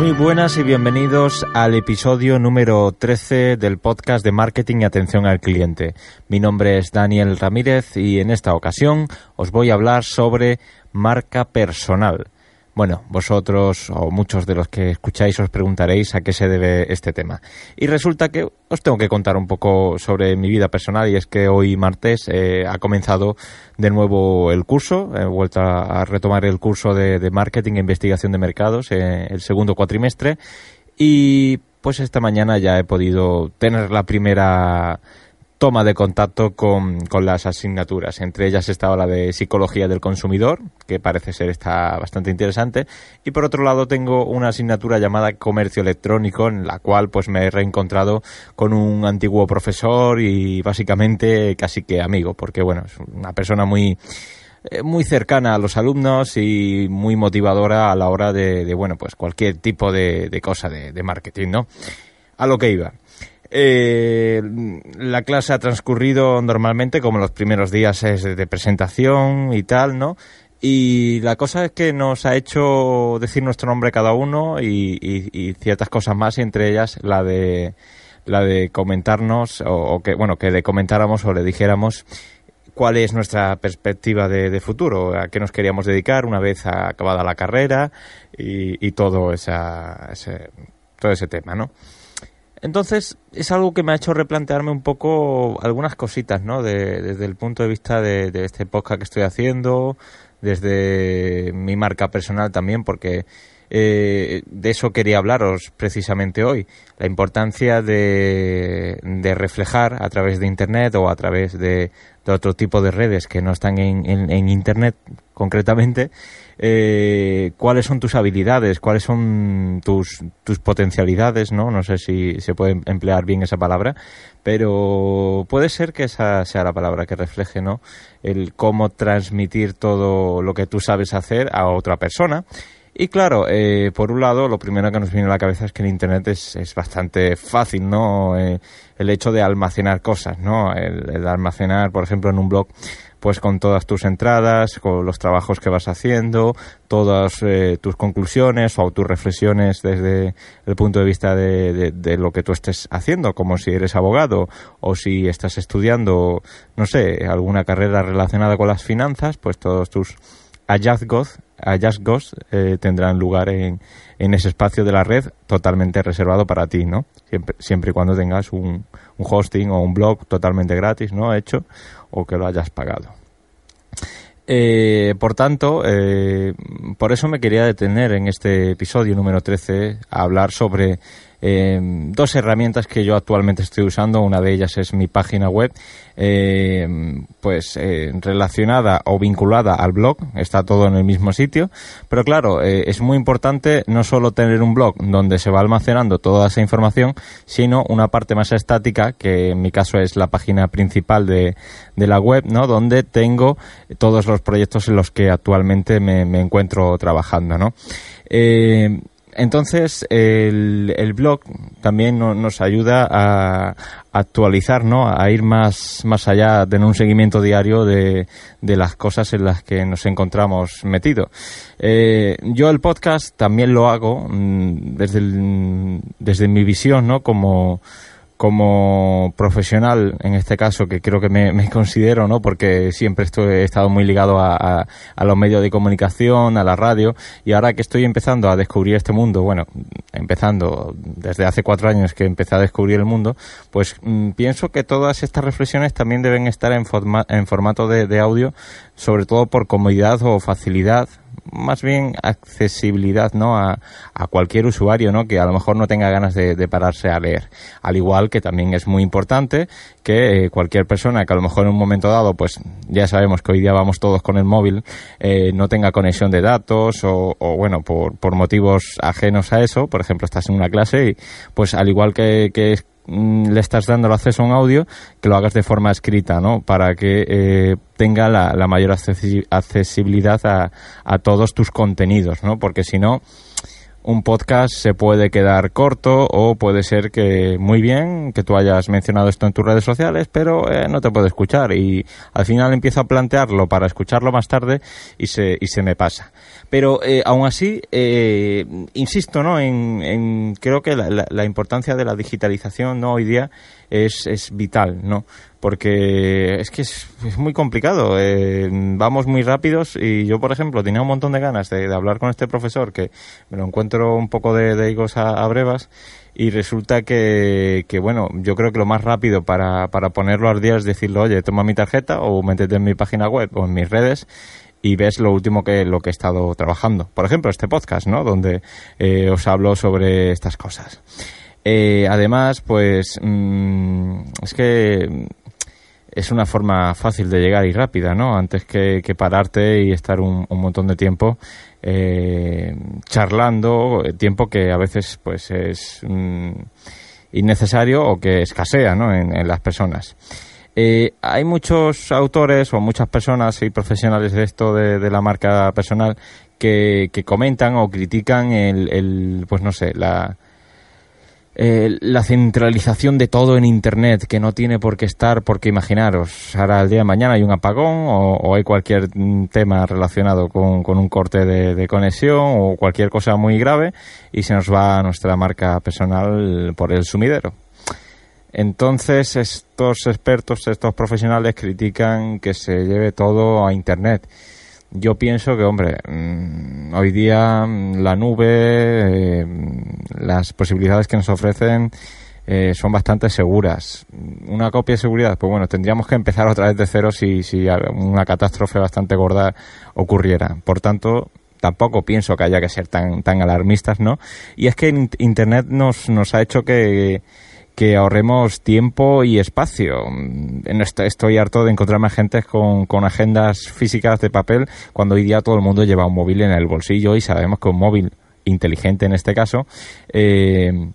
Muy buenas y bienvenidos al episodio número 13 del podcast de marketing y atención al cliente. Mi nombre es Daniel Ramírez y en esta ocasión os voy a hablar sobre marca personal. Bueno, vosotros o muchos de los que escucháis os preguntaréis a qué se debe este tema. Y resulta que os tengo que contar un poco sobre mi vida personal y es que hoy martes eh, ha comenzado de nuevo el curso, he vuelto a, retomar el curso de, marketing e investigación de mercados, eh, el segundo cuatrimestre y pues esta mañana ya he podido tener la primera toma de contacto con, con, las asignaturas. Entre ellas estaba la de psicología del consumidor, que parece ser está bastante interesante. Y por otro lado tengo una asignatura llamada comercio electrónico, en la cual pues me he reencontrado con un antiguo profesor y básicamente casi que amigo, porque bueno, es una persona muy eh, muy cercana a los alumnos y muy motivadora a la hora de, de bueno, pues cualquier tipo de, cosa de, de marketing, ¿no? A lo que iba. Eh, la clase ha transcurrido normalmente como los primeros días es de presentación y tal, ¿no? Y la cosa es que nos ha hecho decir nuestro nombre cada uno y, ciertas cosas más, y entre ellas la de la de comentarnos o, que bueno que le comentáramos o le dijéramos cuál es nuestra perspectiva de, futuro, a qué nos queríamos dedicar una vez acabada la carrera y, todo ese, todo ese tema, ¿no? Entonces, es algo que me ha hecho replantearme un poco algunas cositas, ¿no? desde el punto de vista de, este podcast que estoy haciendo, desde mi marca personal también, porque eh, de eso quería hablaros precisamente hoy. La importancia de, reflejar a través de Internet o a través de, otro tipo de redes que no están en Internet concretamente, eh, cuáles son tus habilidades, cuáles son tus, tus potencialidades, ¿no? No sé si se puede emplear bien esa palabra, pero puede ser que esa sea la palabra que refleje, ¿no? El cómo transmitir todo lo que tú sabes hacer a otra persona. Y claro, eh, por un lado, lo primero que nos viene a la cabeza es que en Internet es, es bastante fácil, ¿no? Eh, el hecho de almacenar cosas, ¿no? el, almacenar, por ejemplo, en un blog pues con todas tus entradas, con los trabajos que vas haciendo, todas eh, tus conclusiones o tus reflexiones desde el punto de vista de, de, lo que tú estés haciendo, como si eres abogado o si estás estudiando, no sé, alguna carrera relacionada con las finanzas, pues todos tus hallazgos, hallazgos eh, tendrán lugar en, en ese espacio de la red totalmente reservado para ti, ¿no? Siempre, siempre y cuando tengas un, un hosting o un blog totalmente gratis, ¿no? Hecho o que lo hayas pagado. Eh, por tanto, eh, por eso me quería detener en este episodio número 13 a hablar sobre eh, dos herramientas que yo actualmente estoy usando. Una de ellas es mi página web, eh, pues eh, relacionada o vinculada al blog. Está todo en el mismo sitio. Pero claro, es muy importante no solo tener un blog donde se va almacenando toda esa información, sino una parte más estática, que en mi caso es la página principal de, de la web, ¿no? Donde tengo todos los proyectos en los que actualmente me, encuentro trabajando, ¿no? Eh, entonces, el, el blog también nos ayuda a, actualizar, ¿no? A ir más, más allá de un seguimiento diario de, de las cosas en las que nos encontramos metidos. Eh, yo el podcast también lo hago mm, desde, desde mi visión, ¿no? Como, como profesional, en este caso, que creo que me, considero, ¿no? Porque siempre estoy, he estado muy ligado a, a, los medios de comunicación, a la radio, y ahora que estoy empezando a descubrir este mundo, bueno, empezando desde hace cuatro años que empecé a descubrir el mundo, pues mm, pienso que todas estas reflexiones también deben estar en, forma, en formato de, de audio sobre todo por comodidad o facilidad más bien accesibilidad ¿no? A, cualquier usuario ¿no? que a lo mejor no tenga ganas de, pararse a leer. Al igual que también es muy importante que eh, cualquier persona que a lo mejor en un momento dado, pues ya sabemos que hoy día vamos todos con el móvil, eh, no tenga conexión de datos o, bueno, por, por motivos ajenos a eso, por ejemplo, estás en una clase y pues al igual que, que Mm, le estás dando el acceso a un audio, que lo hagas de forma escrita, ¿no? Para que eh, tenga la, mayor accesibilidad a, a, todos tus contenidos, ¿no? Porque si no, un podcast se puede quedar corto o puede ser que muy bien que tú hayas mencionado esto en tus redes sociales, pero eh, no te puede escuchar y al final empiezo a plantearlo para escucharlo más tarde y se, y se me pasa. Pero eh, aún así, eh, insisto, ¿no? En, creo que la, la, importancia de la digitalización, ¿no? Hoy día es, es vital, ¿no? Porque es que es, muy complicado. Eh, vamos muy rápidos y yo, por ejemplo, tenía un montón de ganas de, hablar con este profesor que me lo encuentro un poco de, de higos a, brevas y resulta que, que, bueno, yo creo que lo más rápido para, para ponerlo al día es decirle, oye, toma mi tarjeta o métete en mi página web o en mis redes y ves lo último que lo que he estado trabajando. Por ejemplo, este podcast, ¿no? Donde eh, os hablo sobre estas cosas. Eh, además, pues mm, es que es una forma fácil de llegar y rápida, ¿no? Antes que, pararte y estar un, montón de tiempo eh, charlando, tiempo que a veces pues es mm, innecesario o que escasea, ¿no? en las personas. Eh, hay muchos autores o muchas personas y profesionales de esto de, la marca personal que, comentan o critican el, pues no sé, la, eh, la centralización de todo en Internet, que no tiene por qué estar, porque imaginaros, ahora el día de mañana hay un apagón o, hay cualquier tema relacionado con, un corte de, de, conexión o cualquier cosa muy grave y se nos va nuestra marca personal por el sumidero. Entonces estos expertos, estos profesionales critican que se lleve todo a Internet. Yo pienso que, hombre, mm, hoy día mm, la nube, eh, las posibilidades que nos ofrecen eh, son bastante seguras. Una copia de seguridad, pues bueno, tendríamos que empezar otra vez de cero si, si una catástrofe bastante gorda ocurriera. Por tanto, tampoco pienso que haya que ser tan, tan alarmistas, ¿no? Y es que Internet nos, nos ha hecho que que ahorremos tiempo y espacio. Estoy harto de encontrarme gente con, con agendas físicas de papel cuando hoy día todo el mundo lleva un móvil en el bolsillo y sabemos que un móvil inteligente en este caso, eh,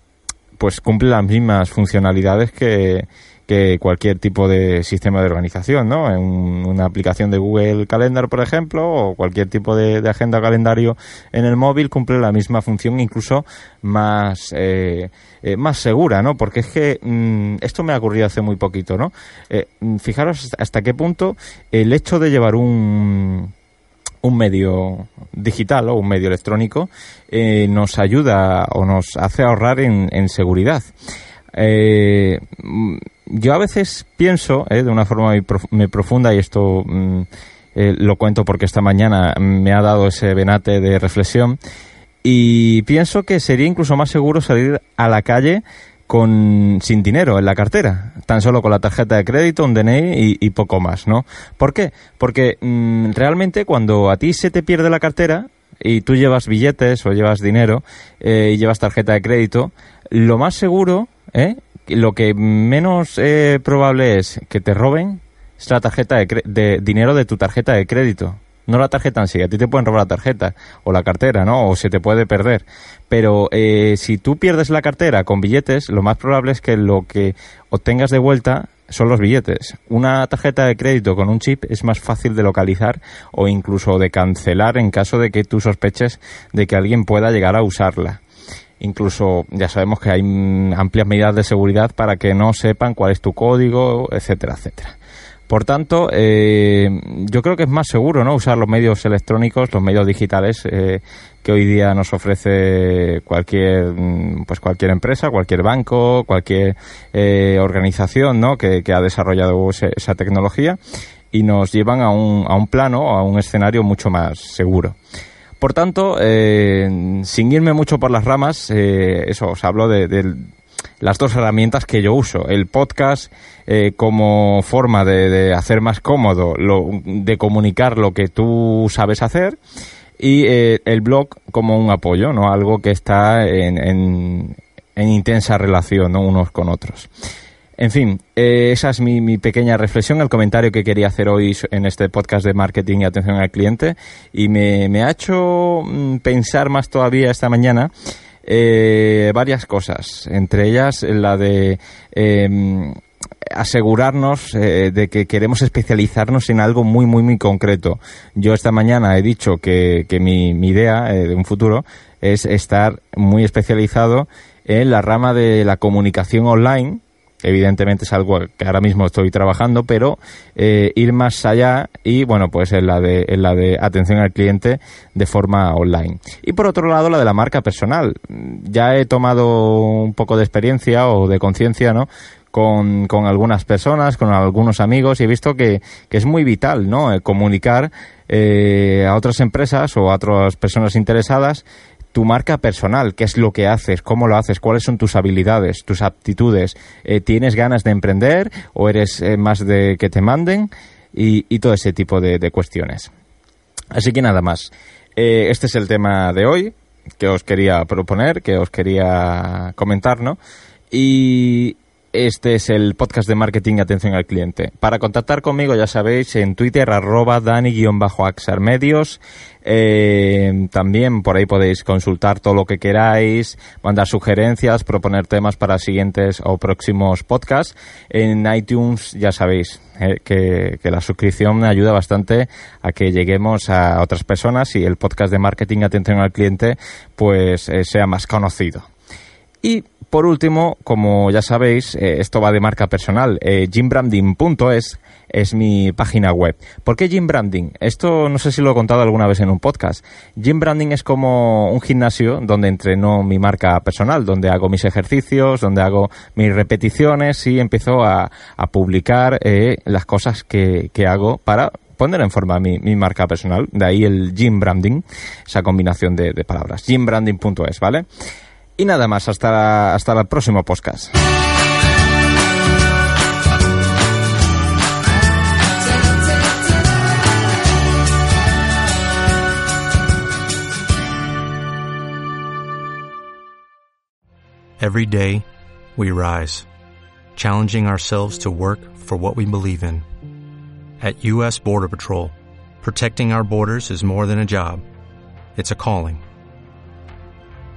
pues cumple las mismas funcionalidades que, que cualquier tipo de sistema de organización, ¿no? En una aplicación de Google Calendar, por ejemplo, o cualquier tipo de, agenda calendario en el móvil cumple la misma función, incluso más, eh, eh, más segura, ¿no? Porque es que mm, esto me ha ocurrido hace muy poquito, ¿no? Eh, fijaros hasta qué punto el hecho de llevar un un medio digital o un medio electrónico nos ayuda o nos hace ahorrar en, en seguridad. Eh, yo a veces pienso, eh, de una forma muy, profunda, y esto mm, eh, lo cuento porque esta mañana me ha dado ese venate de reflexión, y pienso que sería incluso más seguro salir a la calle con sin dinero en la cartera, tan solo con la tarjeta de crédito, un DNI y, poco más, ¿no? ¿Por qué? Porque mm, realmente cuando a ti se te pierde la cartera y tú llevas billetes o llevas dinero eh, y llevas tarjeta de crédito, lo más seguro ¿eh? Lo que menos eh, probable es que te roben es la tarjeta de, dinero de tu tarjeta de crédito. No la tarjeta en sí, a ti te pueden robar la tarjeta o la cartera, ¿no? O se te puede perder. Pero eh, si tú pierdes la cartera con billetes, lo más probable es que lo que obtengas de vuelta son los billetes. Una tarjeta de crédito con un chip es más fácil de localizar o incluso de cancelar en caso de que tú sospeches de que alguien pueda llegar a usarla. Incluso ya sabemos que hay amplias medidas de seguridad para que no sepan cuál es tu código, etcétera, etcétera. Por tanto, eh, yo creo que es más seguro no usar los medios electrónicos, los medios digitales eh, que hoy día nos ofrece cualquier pues cualquier empresa, cualquier banco, cualquier eh, organización ¿no? que, ha desarrollado esa tecnología y nos llevan a un, a un plano, a un escenario mucho más seguro. Por tanto, eh, sin irme mucho por las ramas, eh, eso, os hablo de, las dos herramientas que yo uso. El podcast eh, como forma de, hacer más cómodo, lo, de comunicar lo que tú sabes hacer y eh, el blog como un apoyo, ¿no? Algo que está en, en, en intensa relación, ¿no? Unos con otros. En fin, eh, esa es mi, pequeña reflexión, el comentario que quería hacer hoy en este podcast de marketing y atención al cliente. Y me, ha hecho mm, pensar más todavía esta mañana eh, varias cosas, entre ellas la de em, asegurarnos eh, de que queremos especializarnos en algo muy, muy, muy concreto. Yo esta mañana he dicho que, mi, mi idea de un futuro es estar muy especializado en la rama de la comunicación online evidentemente es algo que ahora mismo estoy trabajando, pero eh, ir más allá y bueno, pues en la de en la de atención al cliente de forma online. Y por otro lado, la de la marca personal. Ya he tomado un poco de experiencia o de conciencia, ¿no? Con, con, algunas personas, con algunos amigos y he visto que, que es muy vital, ¿no? Eh, comunicar eh, a otras empresas o a otras personas interesadas tu marca personal, qué es lo que haces, cómo lo haces, cuáles son tus habilidades, tus aptitudes, eh, tienes ganas de emprender o eres eh, más de que te manden y, todo ese tipo de, cuestiones. Así que nada más. Eh, este es el tema de hoy que os quería proponer, que os quería comentar, ¿no? Y, este es el podcast de marketing atención al cliente. Para contactar conmigo, ya sabéis, en Twitter, arroba dani-axar medios. Eh, también por ahí podéis consultar todo lo que queráis, mandar sugerencias, proponer temas para siguientes o próximos podcasts. En iTunes, ya sabéis, eh, que, la suscripción me ayuda bastante a que lleguemos a otras personas y el podcast de marketing atención al cliente pues eh, sea más conocido. Y por último, como ya sabéis, eh, esto va de marca personal. Eh, gymbranding.es es mi página web. ¿Por qué gym branding? Esto no sé si lo he contado alguna vez en un podcast. Gym branding es como un gimnasio donde entreno mi marca personal, donde hago mis ejercicios, donde hago mis repeticiones y empiezo a, publicar eh, las cosas que, hago para poner en forma mi, marca personal. De ahí el gym branding, esa combinación de, de palabras. gymbranding.es, ¿vale? Y nada más, hasta, hasta el próximo podcast. Every day, we rise, challenging ourselves to work for what we believe in. At U.S. Border Patrol, protecting our borders is more than a job, it's a calling.